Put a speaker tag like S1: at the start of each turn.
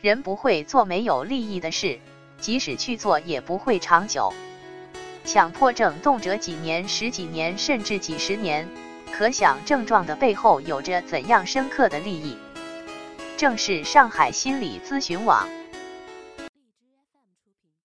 S1: 人不会做没有利益的事即使去做也不会长久。强迫症动辄几年十几年甚至几十年可想症状的背后有着怎样深刻的利益？正是上海心理咨询网